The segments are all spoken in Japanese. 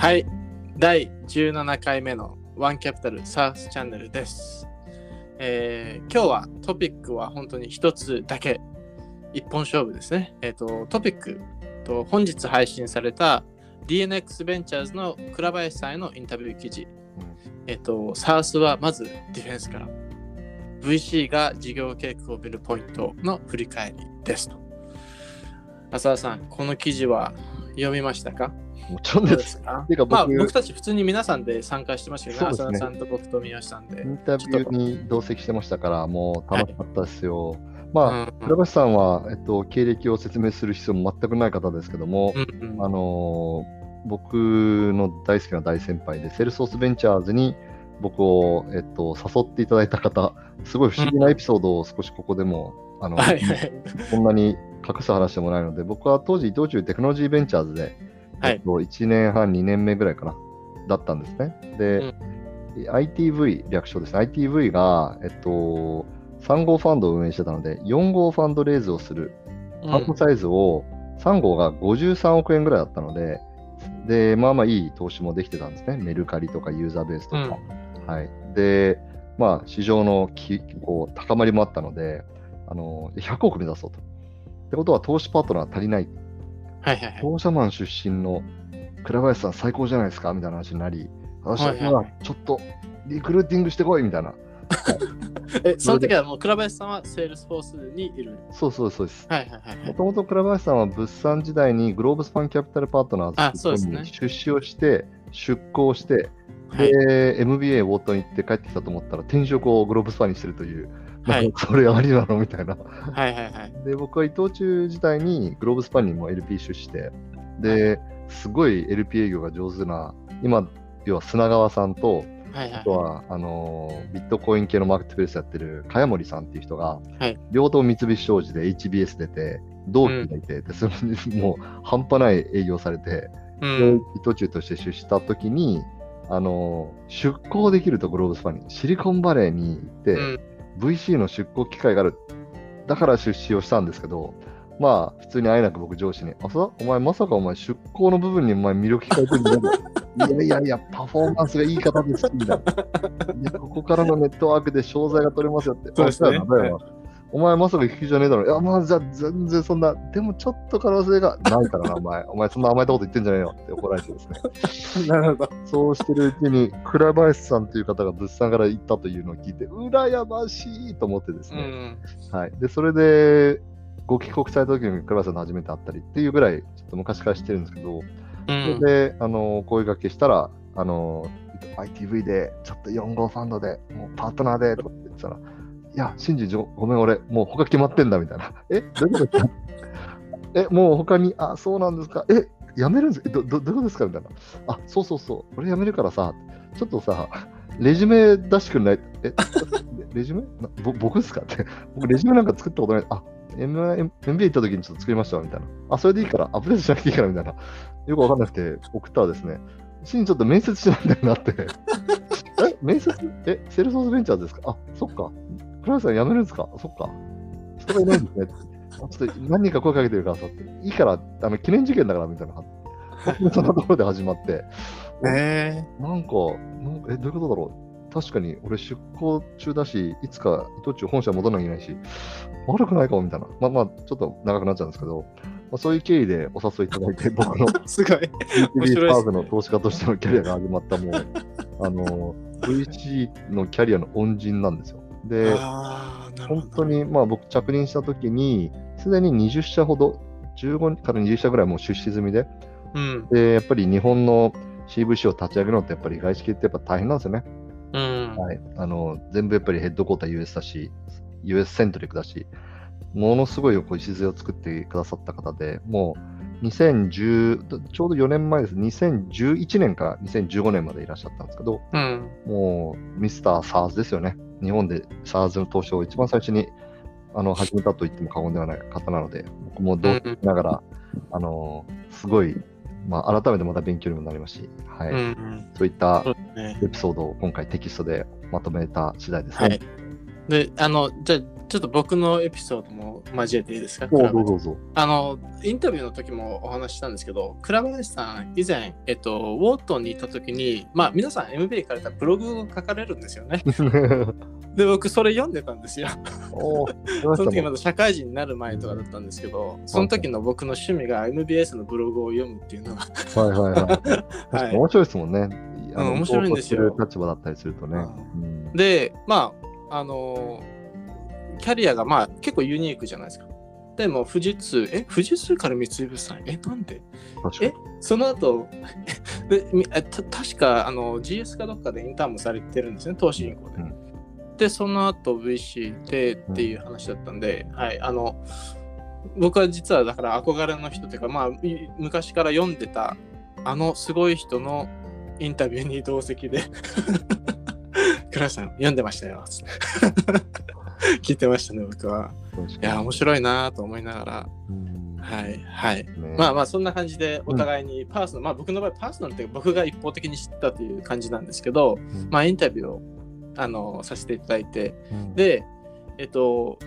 はい、第17回目のワンキャピタルサースチャンネルです、えー今日はトピックは本当に一つだけ、一本勝負ですね。えっ、と、トピックと本日配信された DNX ベンチャーズの倉林さんへのインタビュー記事。えっ、と、サースはまずディフェンスから。VC が事業計画を見るポイントの振り返りですと。浅田さん、この記事は読みましたか？もちろんで。ですていうかまあ、僕僕たち普通に皆さんで参加してましたけど、ね、そうですね浅田さんと僕と宮下さんでイ。ンタビューに同席してましたから、もう楽しかったですよ。まあ、うん倉橋さんは、えっと、経歴を説明する必要も全くない方ですけども、うんうんあのー僕の大好きな大先輩で、セルソースベンチャーズに僕を、えっと、誘っていただいた方、すごい不思議なエピソードを少しここでも、あの、はいはい。こんなに隠す話でもないので、僕は当時、伊藤忠テクノロジーベンチャーズで、はいえっと、1年半、2年目ぐらいかな、だったんですね。で、ITV、略称ですね。ITV が、えっと、3号ファンドを運営してたので、4号ファンドレイズをする、ファンドサイズを3号が53億円ぐらいだったので、で、まあまあいい投資もできてたんですね。メルカリとかユーザーベースとか。はい。で、まあ、市場のきこう高まりもあったので、あの100億目指そうと。ってことは、投資パートナー足りない。はいはいはい。商社マン出身の倉林さん最高じゃないですか？みたいな話になり、私は今ちょっとリクルーティングしてこいみたいな。え、その時はもう倉林さんはセールスフォースにいる？そうそうそうです。はいはいはいはい。もともと倉林さんは物産時代にグローブスパンキャピタルパートナーズに出資をして、出向して、はいで、MBA ウォートン行って帰ってきたと思ったら転職をグローブスパンにしてるという、はい。それありなの？みたいな。はいはいはい。で、僕は伊藤忠時代にグローブスパンにも LP 出資して、で、すごい LP 営業が上手な、今、要は砂川さんと、はいはい。あとはあのービットコイン系のマーケットプレイスやってる茅森さんっていう人が、はい。両党三菱商事で HBS 出て、同期がいて、でそれにもう半端ない営業されて、うでん。伊藤忠として出資したときに、あのー出向できるとグローブスパンに、シリコンバレーに行って、うん VC の出向機会がある。だから出資をしたんですけど、まあ、普通にあえなく僕上司に、あ、そう？お前まさかお前出向の部分にお前魅力聞かれてるんだよ。いやいやいや、パフォーマンスがいい方です、みたいな。いや、ここからのネットワークで商材が取れますよって。そうですねお前まさか聞きじゃねえだろ。いや、まあ、じゃあ全然そんな、でもちょっと可能性がないからな、お前。お前そんな甘えたこと言ってんじゃねえよって怒られてですね。なるほど。そうしてるうちに、倉林さんという方が物産から行ったというのを聞いて、羨ましいと思ってですね。うん。はい。で、それで、ご帰国された時に倉林さんと初めて会ったりっていうぐらい、ちょっと昔から知ってるんですけど、うそれん。で、あの、声掛けしたら、あの、ITV で、ちょっと4号ファンドで、もうパートナーで、とかって言ってたら、いや、シンジ、ごめん、俺、もう他決まってんだ、みたいな。え、どういうこと？え、もう他に、あ、そうなんですか。え、辞めるんですえど、ど、どういうことですか？みたいな。あ、そうそうそう。俺辞めるからさ、ちょっとさ、レジュメ出してくんない？え、レジュメ？ぼ僕ですか？って。僕、レジュメなんか作ったことない。あ、MBA 行った時にちょっと作りましたみたいな。あ、それでいいから、アップデートしなくていいからみたいな。よくわかんなくて送ったらですね、シンちょっと面接しないんだよなって。え、面接？え、セルスフォースベンチャーですか？あ、そっか。倉橋さん辞めるんですか？そっか。人がいないんですね。あちょっと何人か声かけてるからさって。いいから、あの記念事件だからみたいな。そんなところで始まって。えなんか、なんかえ、どういうことだろう？確かに俺出向中だし、いつか伊藤忠本社戻らなきゃいけないし、悪くないかもみたいな。まあまあ、ちょっと長くなっちゃうんですけど、まあ、そういう経緯でお誘いいただいて、僕のー、すごい。面 B2B 白いですスターズの投資家としてのキャリアが始まった、もう、あの、VC のキャリアの恩人なんですよ。で。本当に、まあ僕着任した時に、すでに20社ほど、15から20社ぐらいもう出資済みで、うん。で、やっぱり日本の CVC を立ち上げるのってやっぱり外資系ってやっぱ大変なんですよね。うん。はい。あの、全部やっぱりヘッドコーター US だし、US セントリックだし、ものすごいこう礎を作ってくださった方で、もう2010、ちょうど4年前です。2011年から2015年までいらっしゃったんですけど、うん。もうミスター SARS ですよね。日本で SARS の投資を一番最初にあの始めたと言っても過言ではない方なので、僕も同期しながら、あの、すごい、まあ、改めてまた勉強にもなりますし、はい。うん。そういった。エピソードを今回テキストでまとめた次第ですね。はい。で、あの、じゃあちょっと僕のエピソードも交えていいですか？あの、インタビューの時もお話ししたんですけど、倉林さん、以前、えっと、ウォートンにいた時に、まあ、皆さん MBA 行かれたらブログを書かれるんですよね。で、僕、それ読んでたんですよ。その時ままだ社会人になる前とかだったんですけど、その時の僕の趣味が MBS のブログを読むっていうのが、はいはい はい。面白いですもんね。あのうん面白いんですよ立場だったりするとね。うんで、まあ、あのキャリアがまあ結構ユニークじゃないですか。でも富士通、え、富士通から三井物産、え、なんで？確かに。その後 でた確かあの GS かどっかでインターンもされてるんですね、投資銀行で。うんで、その後 VC でっていう話だったんで、はい、あの、僕は実はだから憧れの人というか、まあ、い昔から読んでたあのすごい人のインタビューに同席で、倉さん読んでましたよ。聞いてましたね、僕は。いや、面白いなと思いながら、うん。はい、はい。ね。まあまあそんな感じでお互いにパーソナル、まあ僕の場合パーソナルって僕が一方的に知ったという感じなんですけど、うん。まあインタビューをあのさせていただいて、うん。で、えっと、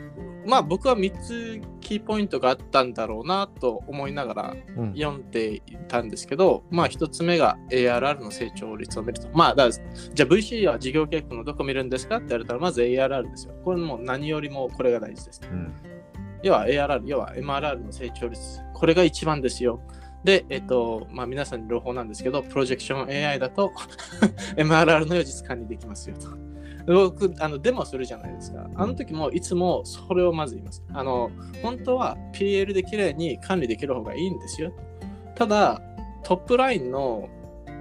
まあ僕は3つキーポイントがあったんだろうなと思いながらうん読んでいたんですけど、まあ1つ目が ARR の成長率を見ると。まあだじゃあ VC は事業計画のどこ見るんですかって言われたらまず ARR ですよ。これもう何よりもこれが大事です。うん要は ARR、要は MRR の成長率。これが一番ですよ。で、えっと、まあ皆さんに朗報なんですけど、プロジェクション AI だと MRR の予実管理できますよと。で僕、あのデモするじゃないですか。あの時もいつもそれをまず言います。あの、本当は PL で綺麗に管理できる方がいいんですよ。ただ、トップラインの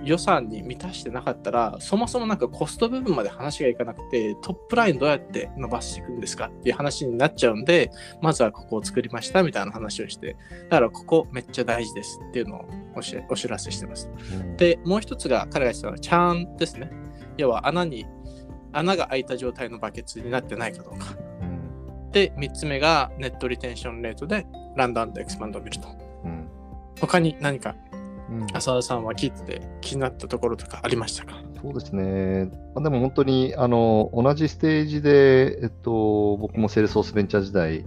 予算に満たしてなかったら、そもそもなんかコスト部分まで話がいかなくて、トップラインどうやって伸ばしていくんですかっていう話になっちゃうんで、まずはここを作りましたみたいな話をして、だからここめっちゃ大事ですっていうのをお知らせしてます。うんで、もう一つが彼が言ってたのはチャーンですね。要は穴に、穴が開いた状態のバケツになってないかどうか。うんで、三つ目がネットリテンションレートでランダムエクスパンドを見ると。うん他に何かうん浅田さんは聞いてて気になったところとかありましたか？そうですね。まあ、でも本当にあの同じステージで、えっと、僕もセールスフォースベンチャー時代、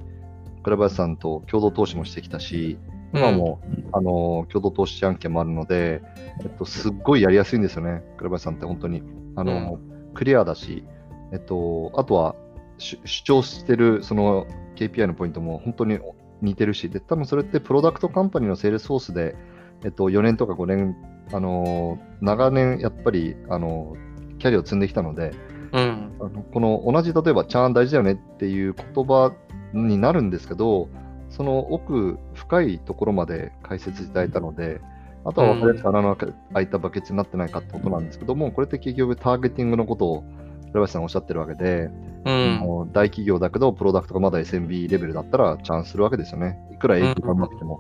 倉林さんと共同投資もしてきたし、今も、あの共同投資案件もあるので、えっと、すっごいやりやすいんですよね、倉林さんって本当に。あのクリアだし、えっと、あとは主主張してるその KPI のポイントも本当に似てるし、で多分それって product company のセールスフォースで、えっと、4年とか5年、あの長年やっぱり、あのキャリアを積んできたので、うん。あのこの同じ例えば churn 大事だよねっていう言葉になるんですけど、その奥深いところまで解説いただいたので、あとは分かりやすく穴の開いたバケツになってないかってことなんですけども、これって結局ターゲティングのことを倉林さんおっしゃってるわけで、うん。もう大企業だけど、プロダクトがまだ SMB レベルだったらチャンスするわけですよね。いくら営業頑張っても。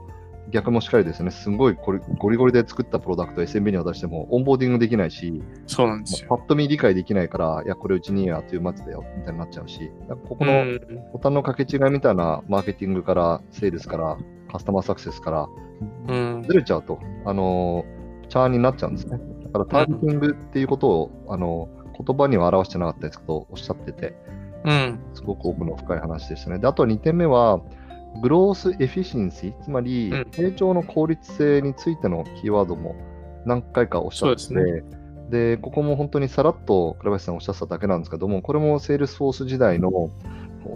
逆もしっかりですね、すごいゴリゴリゴリで作ったプロダクトを SMB に渡しても、オンボーディングできないし、そうなんですよ。パッと見理解できないから、いや、これうちにはというマツだよみたいになっちゃうし、ここのうん。ボタンの掛け違いみたいなマーケティングから、セールスから、カスタマーサクセスから、うんず。れちゃうと、あのー churn になっちゃうんですね。だからターゲティングっていうことを、あの言葉には表してなかったですけど、おっしゃってて、うん。すごく奥の深い話でしたね。で、あと2点目は、 growth efficiency、つまりうん成長の効率性についてのキーワードも何回かおっしゃってて、そうですでここも本当にさらっと倉林さんおっしゃってただけなんですけども、これもセールスフォース時代の、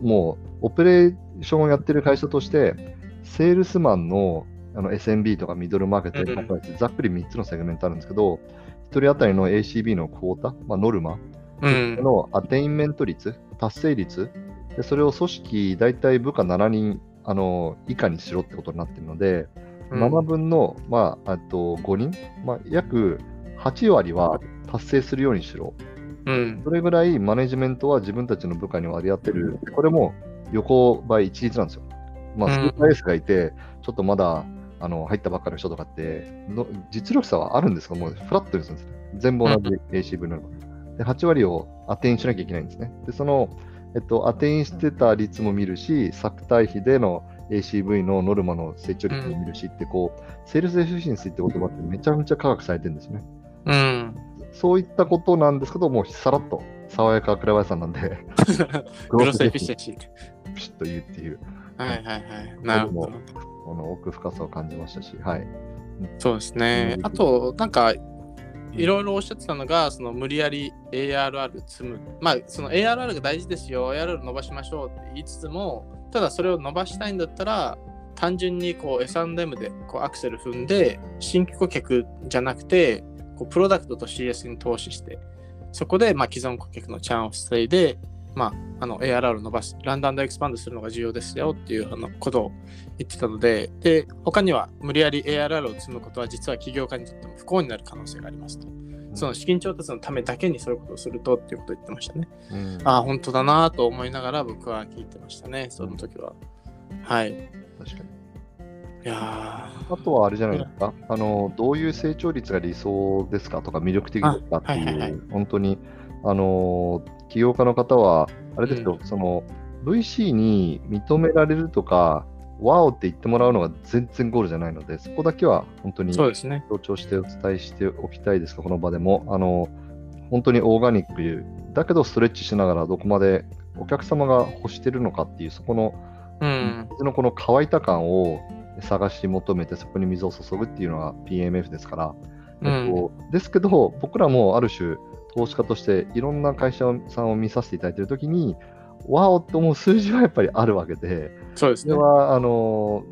もうオペレーションをやってる会社として、セールスマンのあの SMB とかミドルマーケット、うんざっくり3つのセグメントあるんですけど、1人当たりの ACV の quota、まあ、ノルマ、うん。の attainment 率、達成率、でそれを組織、大体部下7人あの以下にしろってことになっているので、7分の、まあ、あと5人、まあ、約8割は達成するようにしろ。うん。それぐらいマネジメントは自分たちの部下に割り当てる。これも横ばい一律なんですよ。まあ、うんスーパーエースがいて、ちょっとまだあの入ったばっかりの人とかっての、実力差はあるんですけども、フラットにするんですね。全部同じ ACV ので、8割を attain しなきゃいけないんですね。で、その、えっと、 attain してた率も見るし、昨対比での ACV のノルマの成長率も見るしって、こう、 sales efficiency って言葉ってめちゃめちゃ科学されてるんですね。うん。そういったことなんですけど、もうさらっと爽やか倉林さんなんで、グロスエフィシェンシー。ピシッと言うっていう、はいはいはい。なるほど。この奥深さを感じましたし、はい。そうですね。あと、なんか、いろいろおっしゃってたのが、その無理やり ARR 積む。まあ、その ARR が大事ですよ、ARR 伸ばしましょうって言いつつも、ただそれを伸ばしたいんだったら、単純にこう S&M でこうアクセル踏んで、新規顧客じゃなくて、こうプロダクトと CS に投資して、そこでまあ既存顧客のチャンを防いで、まあ、あの ARR を伸ばす、ランダムエクスパンドするのが重要ですよっていうあのことを言ってたので、で、他には無理やり ARR を積むことは実は起業家にとっても不幸になる可能性がありますと。その資金調達のためだけにそういうことをするとっていうことを言ってましたね。うん、ああ、本当だなと思いながら僕は聞いてましたね、その時は。はい。確かに。いやあとはあれじゃないですか、あのどういう成長率が理想ですか？とか魅力的ですかっていう、はいはいはい、本当にあの起業家の方は、あれですよ、うん、その VC に認められるとか、ワオって言ってもらうのが全然ゴールじゃないので、そこだけは本当に強調してお伝えしておきたいですが、この場でも、あの本当にオーガニックだけどストレッチしながらどこまでお客様が欲してるのかっていう、そこの、うん、水のこの乾いた感を探し求めて、そこに水を注ぐっていうのが PMF ですから、うん、えっと、ですけど、僕らもある種、投資家としていろんな会社さんを見させていただいているときに、わおと思う数字はやっぱりあるわけで、そうですね。それは、あの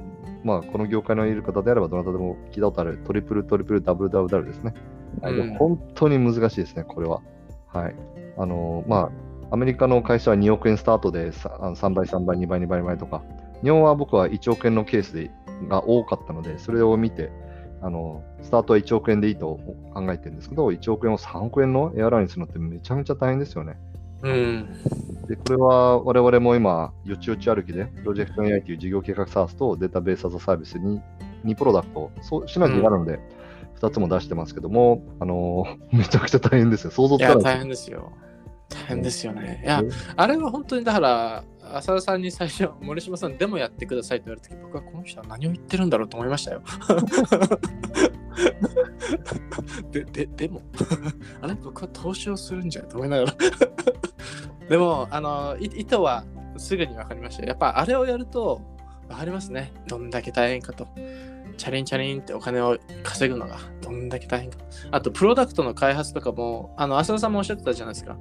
まあ、この業界のいる方であれば、どなたでも聞いたことあるトリプル、トリプル、ダブル、ダブル、ダブルですね。はい、うん、本当に難しいですね、これは。はい。あのまあ、アメリカの会社は2億円スタートで 3, 3倍、3倍、2倍、2倍、2倍とか、日本は僕は1億円のケースでが多かったので、それを見て、あのスタートは1億円でいいと考えてるんですけど、1億円を3億円のエアラインにするのってめちゃめちゃ大変ですよね。うん、でこれは我々も今、よちよち歩きで、プロジェクト AI という事業計画サースとデータベースアザサービスに2プロダクト、そうシナジーがあるので、2つも出してますけども、あのー、めちゃくちゃ大変ですよ。想像つかない。大変ですよ。大変ですよね。いや、あれは本当にだから、浅田さんに最初、森島さん、でもやってくださいって言われた時、僕はこの人は何を言ってるんだろうと思いましたよ。で、で、でも、あれ、僕は投資をするんじゃと思いながら。でも、あの、意図はすぐに分かりました。やっぱあれをやると分かりますね。どんだけ大変かと。チャリンチャリンってお金を稼ぐのがどんだけ大変か。あと、プロダクトの開発とかも、あの、浅田さんもおっしゃってたじゃないですか。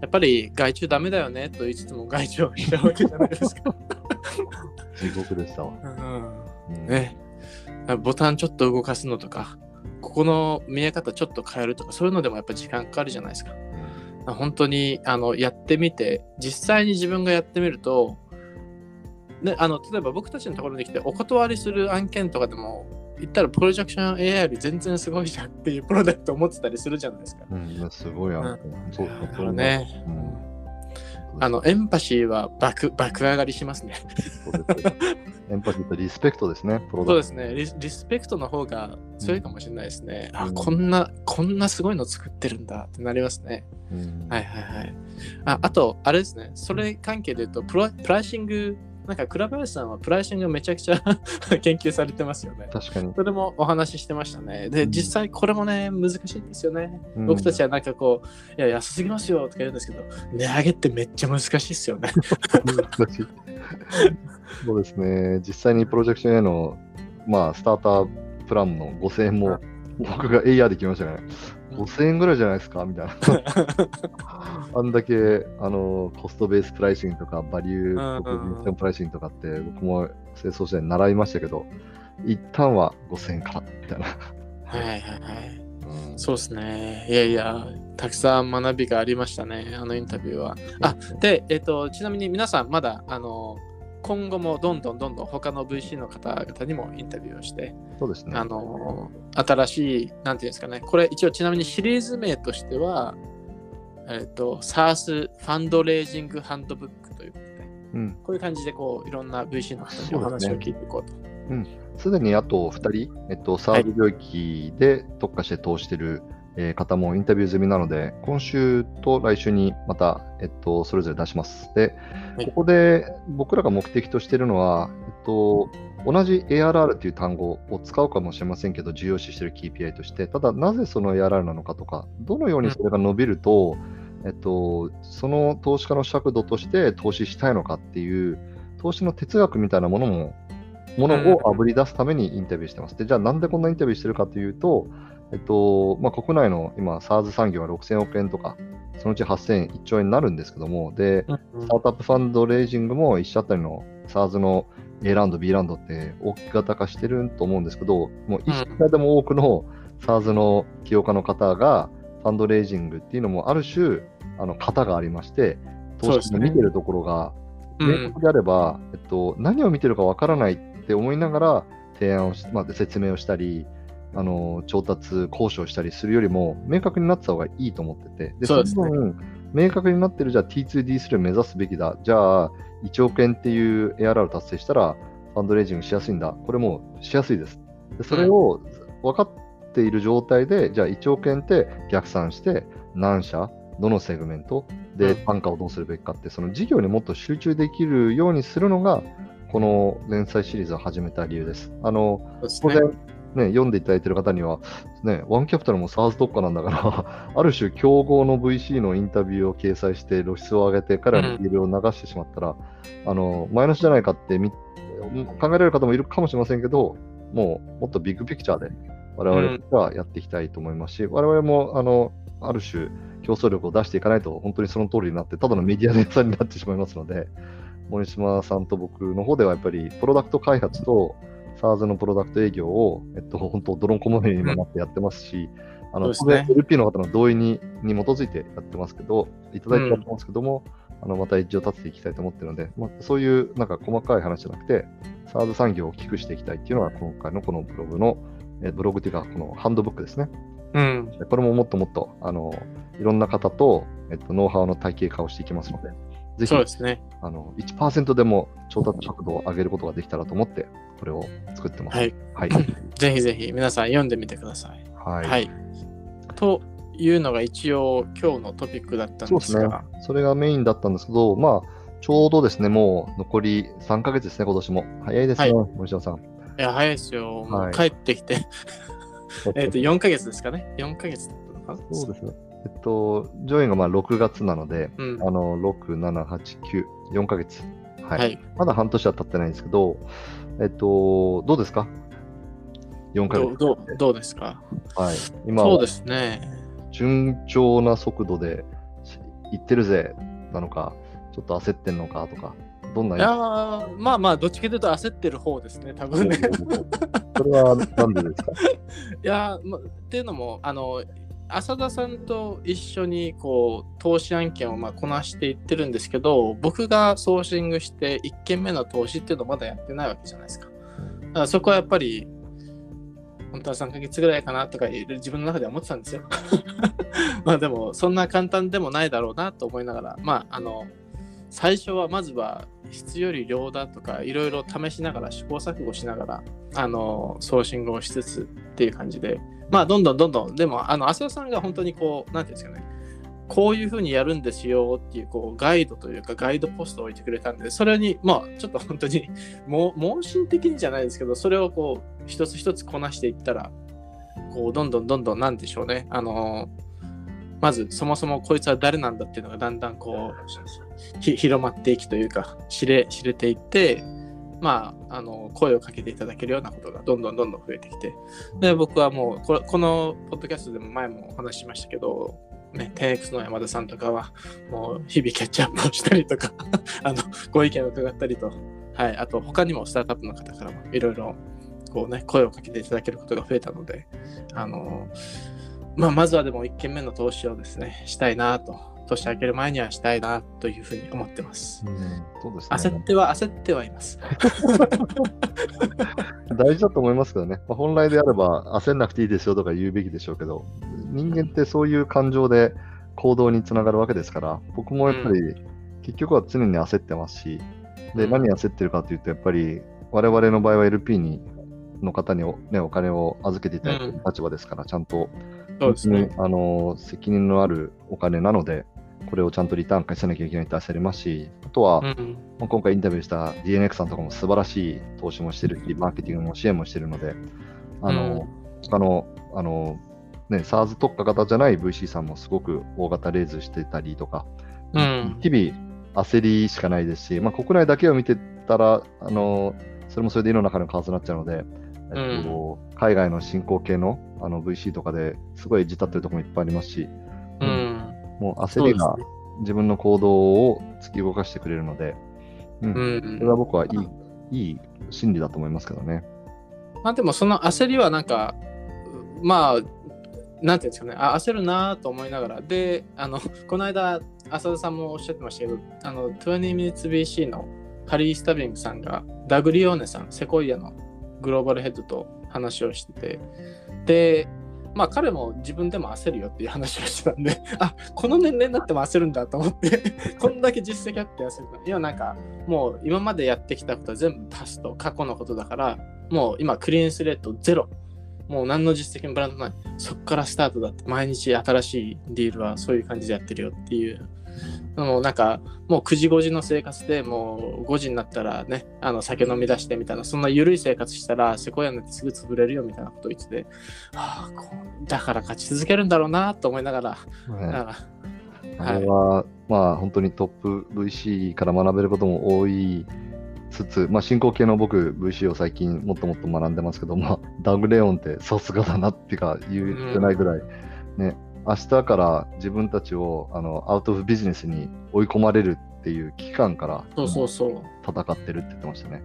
やっぱり外注ダメだよねと言いつつも外注をしたわけじゃないですか。地獄でしたわ。うん、ね。ボタンちょっと動かすのとか、ここの見え方ちょっと変えるとか、そういうのでもやっぱり時間かかるじゃないですか。うん、本当にあのやってみて、実際に自分がやってみると、ね、あの例えば僕たちのところに来てお断りする案件とかでも言ったらプロジェクション AI より全然すごいじゃんっていうプロダクトを持ってたりするじゃないですか。うん、すごいあ、うん、そうだね、うん。あの、エンパシーは爆爆上がりしますね。エンパシーとリスペクトですね、そうですねリ。リスペクトの方が強いかもしれないですね。うん、あ、こんな、こんなすごいの作ってるんだってなりますね。うん、はいはいはい。ああと、あれですね、それ関係で言うとプロ、プライシングなんか倉林さんはプライシングめちゃくちゃ 研究されてますよね。確かに。それもお話ししてましたね。で、実際これもね、難しいんですよね。うん、僕たちはなんかこう、いや、安すぎますよとか言うんですけど、値上げってめっちゃ難しいですよね。難しい。そうですね。実際にプロジェクションへの、まあ、スタータープランの5000円も、僕が AR できましたね。5000円ぐらいじゃないですかみたいな。あんだけあのコストベースプライシングとか、バリューコミッションプライシングとかって、僕も清掃時代に習いましたけど、一旦は5000円からみたいな。はいはいはい。うん、そうですね。いやいや、たくさん学びがありましたね、あのインタビューは。あ、で、えっ、ー、と、ちなみに皆さん、まだ、あの、今後もどんどんどんどん他の VC の方々にもインタビューをして、そうですね。あの、新しい、なんていうんですかね、これ一応ちなみにシリーズ名としては、えっ、ー、と、SARS ファンドレイジングハンドブックということで、うん、こういう感じでこういろんな VC の方にお話を聞いていこうと。すで、ね、うん、にあと2人、えっと、サード領域で特化して通してる、はいえ方もインタビュー済みなので、今週と来週にまた、えっと、それぞれ出します。で、はい、ここで僕らが目的としているのは、えっと、同じ ARR という単語を使うかもしれませんけど、重要視している KPI として、ただ、なぜその ARR なのかとか、どのようにそれが伸びると、うん、えっと、その投資家の尺度として投資したいのかっていう、投資の哲学みたいなものも、ものをあぶり出すためにインタビューしてます。で、じゃあなんでこんなインタビューしてるかというと、えっと、まあ、国内の今、SARS 産業は6000億円とか、そのうち8000、1兆円になるんですけども、で、うんスタートアップファンドレイジングも1社あたりの SARS の A ラウンド、B ラウンドって大き型化してると思うんですけど、もう1社でも多くの SARS の起業家の方がファンドレイジングっていうのもある種、あの型がありまして、投資の見てるところがうん。明確であれば、えっと、何を見てるかわからないって思いながら提案をし、まあ、説明をしたり、あの調達、交渉したりするよりも、明確になってた方がいいと思ってて、でそうですね。明確になってる、じゃあ T2D3 を目指すべきだ、じゃあ1億円っていう ARR を達成したら、ファンドレイジングしやすいんだ、これもしやすいです。でそれを分かっている状態で、じゃあ1億円って逆算して、何社、どのセグメントでうん単価をどうするべきかって、その事業にもっと集中できるようにするのが、この連載シリーズを始めた理由です。あのね。当然、ね、読んでいただいている方には、ね、ワンキャピタルも SARS 特化なんだから、ある種、競合の VC のインタビューを掲載して、露出を上げて、彼らのビールを流してしまったら、あのマイナスじゃないかってみ考えられる方もいるかもしれませんけど、もうもっとビッグピクチャーで、我々はやっていきたいと思いますし、我々もあのある種、競争力を出していかないと、本当にその通りになって、ただのメディアネタになってしまいますので、森島さんと僕の方ではやっぱり、プロダクト開発と SARS のプロダクト営業を、えっと、本当、泥んこまみれに今なってやってますし、あのね然 LP の方の同意にに基づいてやってますけど、いただいてやってますけども、あのまたエッジを立てていきたいと思ってるので、まあ、そういうなんか細かい話じゃなくて、SARS 産業を大きくしていきたいっていうのが今回のこのブログの、えブログというか、このハンドブックですね。うん。これももっともっとあのいろんな方と、えっと、ノウハウの体系化をしていきますので、ぜひそうですね。あの1%でも調達速度を上げることができたらと思って、これを作ってます。はい。はい。ぜひぜひ皆さん読んでみてください。はい。はい。というのが一応今日のトピックだったんそうですねですが、。それがメインだったんですけど、まあ、ちょうどですね、もう残り3ヶ月ですね、今年も。早いですね、は森下さん。いや、早いですよ。もはいう帰ってきて、えっと、4ヶ月ですかね。4ヶ月だったのかなそうですね。えっと、上演がまあ6月なので、うん。あの6、7、8、9、4ヶ月。はい。はい。まだ半年は経ってないんですけど、えっと、どうですか ?4 ヶ月。どうどうですか？はい。今はそうですね。順調な速度でし行ってるぜなのか、ちょっと焦ってんのかとか、どんないやーまあまあ、どっちかというと焦ってる方ですね、多分ね。それはなんでですか？いやー、ま、っていうのも、あの、浅田さんと一緒にこう投資案件をまこなしていってるんですけど僕がソーシングして1件目の投資っていうのをまだやってないわけじゃないですか。だからそこはやっぱり本当は3ヶ月ぐらいかなとか自分の中では思ってたんですよ。まあでもそんな簡単でもないだろうなと思いながらまああの最初はまずは質より量だとかいろいろ試しながら試行錯誤しながらあのソーシングをしつつっていう感じでまあどんどんどんどん。でもあの浅田さんが本当にこうなんていうんですかね。こういうふうにやるんですよっていうこうガイドというかガイドポストを置いてくれたんでそれにまあちょっと本当にも盲信的にじゃないですけどそれをこう一つ一つこなしていったらこうどんどんどんどんなんでしょうね。あのまずそもそもこいつは誰なんだっていうのがだんだんこう広まっていきというか知れ知れていってまあ、あの声をかけていただけるようなことがどんどんどんどん増えてきて。で僕はもうここのポッドキャストでも前もお話ししましたけど、ね、10X の山田さんとかはもう日々キャッチアップをしたりとか あのご意見を伺ったりと、はい、あと他にもスタートアップの方からもいろいろこう、ね、声をかけていただけることが増えたのであの、まあ、まずはでも1件目の投資をですねしたいなと年明ける前にはしたいなというふうに思ってます。うん、そうですね。焦っては焦ってはいます。大事だと思いますけどね、まあ、本来であれば焦んなくていいですよとか言うべきでしょうけど、人間ってそういう感情で行動につながるわけですから、僕もやっぱり結局は常に焦ってますし、でうん何焦ってるかというと、やっぱり我々の場合は LP にの方にお,、ね、お金を預けていただいている立場ですから、ちゃんとそうですね。あの責任のあるお金なので、これをちゃんとリターン返さなきゃいけないって焦りますし、あとは、うん。まあ今回インタビューした DNX さんとかも素晴らしい投資もしてるし、マーケティングも支援もしてるので、あの、他の、あの、ね、SARS 特化型じゃない VC さんもすごく大型レーズしてたりとか、うん。日々焦りしかないですし、まあ、国内だけを見てたら、あのそれもそれで井の中のカードになっちゃうので、えっと海外の進行形のあの VC とかですごい字立ってるところもいっぱいありますし、うん。もう焦りが自分の行動を突き動かしてくれるので、うん。うん。それは僕はいいいい心理だと思いますけどね。まあでもその焦りはなんか、まあ、なんていうんですかね、あ焦るなと思いながら、で、あの、この間、浅田さんもおっしゃってましたけど、あの、20 minutes BC のハリー・スタビングさんが、ダグリオーネさん、セコイアのグローバルヘッドと話をしてて、で、まあ彼も自分でも焦るよっていう話をしてたんで、あこの年齢になっても焦るんだと思って、こんだけ実績あって焦るんだ。いや、なんか、もう今までやってきたことは全部足すと過去のことだから、もう今クリーンスレートゼロ。もう何の実績もブランドない。そっからスタートだって。毎日新しいディールはそういう感じでやってるよっていう。もうなんか、もう9時5時の生活でもう5時になったらね、あの酒飲み出してみたいな、そんな緩い生活したらセコヤなんてすぐ潰れるよみたいなことを言ってて、はあ、こうだから勝ち続けるんだろうなと思いながら、ねなんかあれは、まあ本当にトップ VC から学べることも多いつつ、まあ進行形の僕 VC を最近もっともっと学んでますけど、まあダグレオンってさすがだなっていうか言ってないぐらい、ね、明日から自分たちをあのアウトオフビジネスに追い込まれるっていう危機感からそうそうそう、戦ってるって言ってましたね。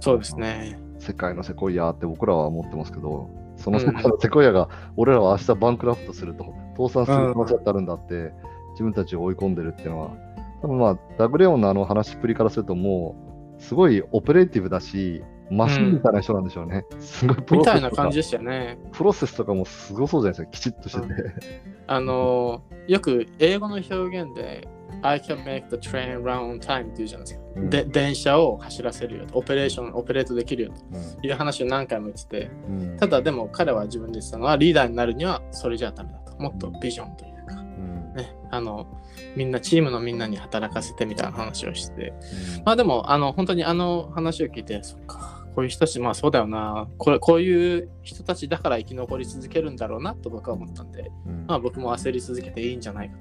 そうですね。世界のセコイアって僕らは思ってますけど、その世界のセコイアが俺らは明日 bankrupt すると、倒産する可能性ってあるんだって、自分たちを追い込んでるっていうのは、多分まあ、ダグレオンのあの話っぷりからすると、もう、すごい operative だし、マシンみたいな人なんでしょうね。すごいプロセスとかたいな感じでしたよね。プロセスとかもすごそうじゃないですか、きちっとしてて。あのーよく英語の表現で I can make the train run on time って言うじゃないですか。うんで電車を走らせるよと、オペレーション、オペレートできるようんという話を何回も言ってて、うんただでも彼は自分で言ってたのはリーダーになるにはそれじゃダメだと。もっとビジョンというね、あの、みんなチームのみんなに働かせてみたいな話をして。て、まあでも、あの、本当にあの話を聞いて、そっか、こういう人たち、まあそうだよな、これこういう人たちだから生き残り続けるんだろうなと僕は思ったんで、うん。まあ僕も焦り続けていいんじゃないか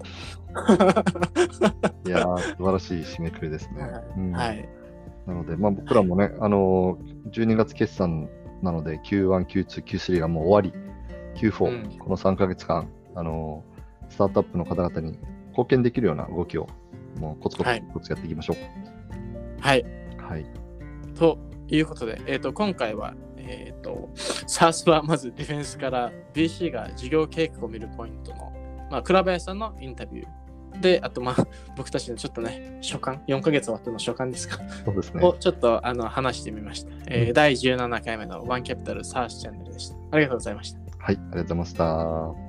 いやー、素晴らしい締めくくりですね。うん。と。はい。なので、まあ、僕らもね、あのー12月決算なので、Q1、Q2、Q3 がもう終わり、Q4、うん。この3ヶ月間、あのースタートアップの方々に貢献できるような動きを、もうコツコツはいコツやっていきましょはい。う。はい。ということで、えっ、と、今回は、えっ、と、SARS はまずディフェンスから BC が事業計画を見るポイントの、まあ、倉林さんのインタビュー。で、あと、まあ、僕たちのちょっとね、初回、4ヶ月終わっての初回ですか、そうですね。をちょっとあの話してみました。えー第17回目のワンキャピタル SARS チャンネルでした。ありがとうございました。はい、ありがとうございました。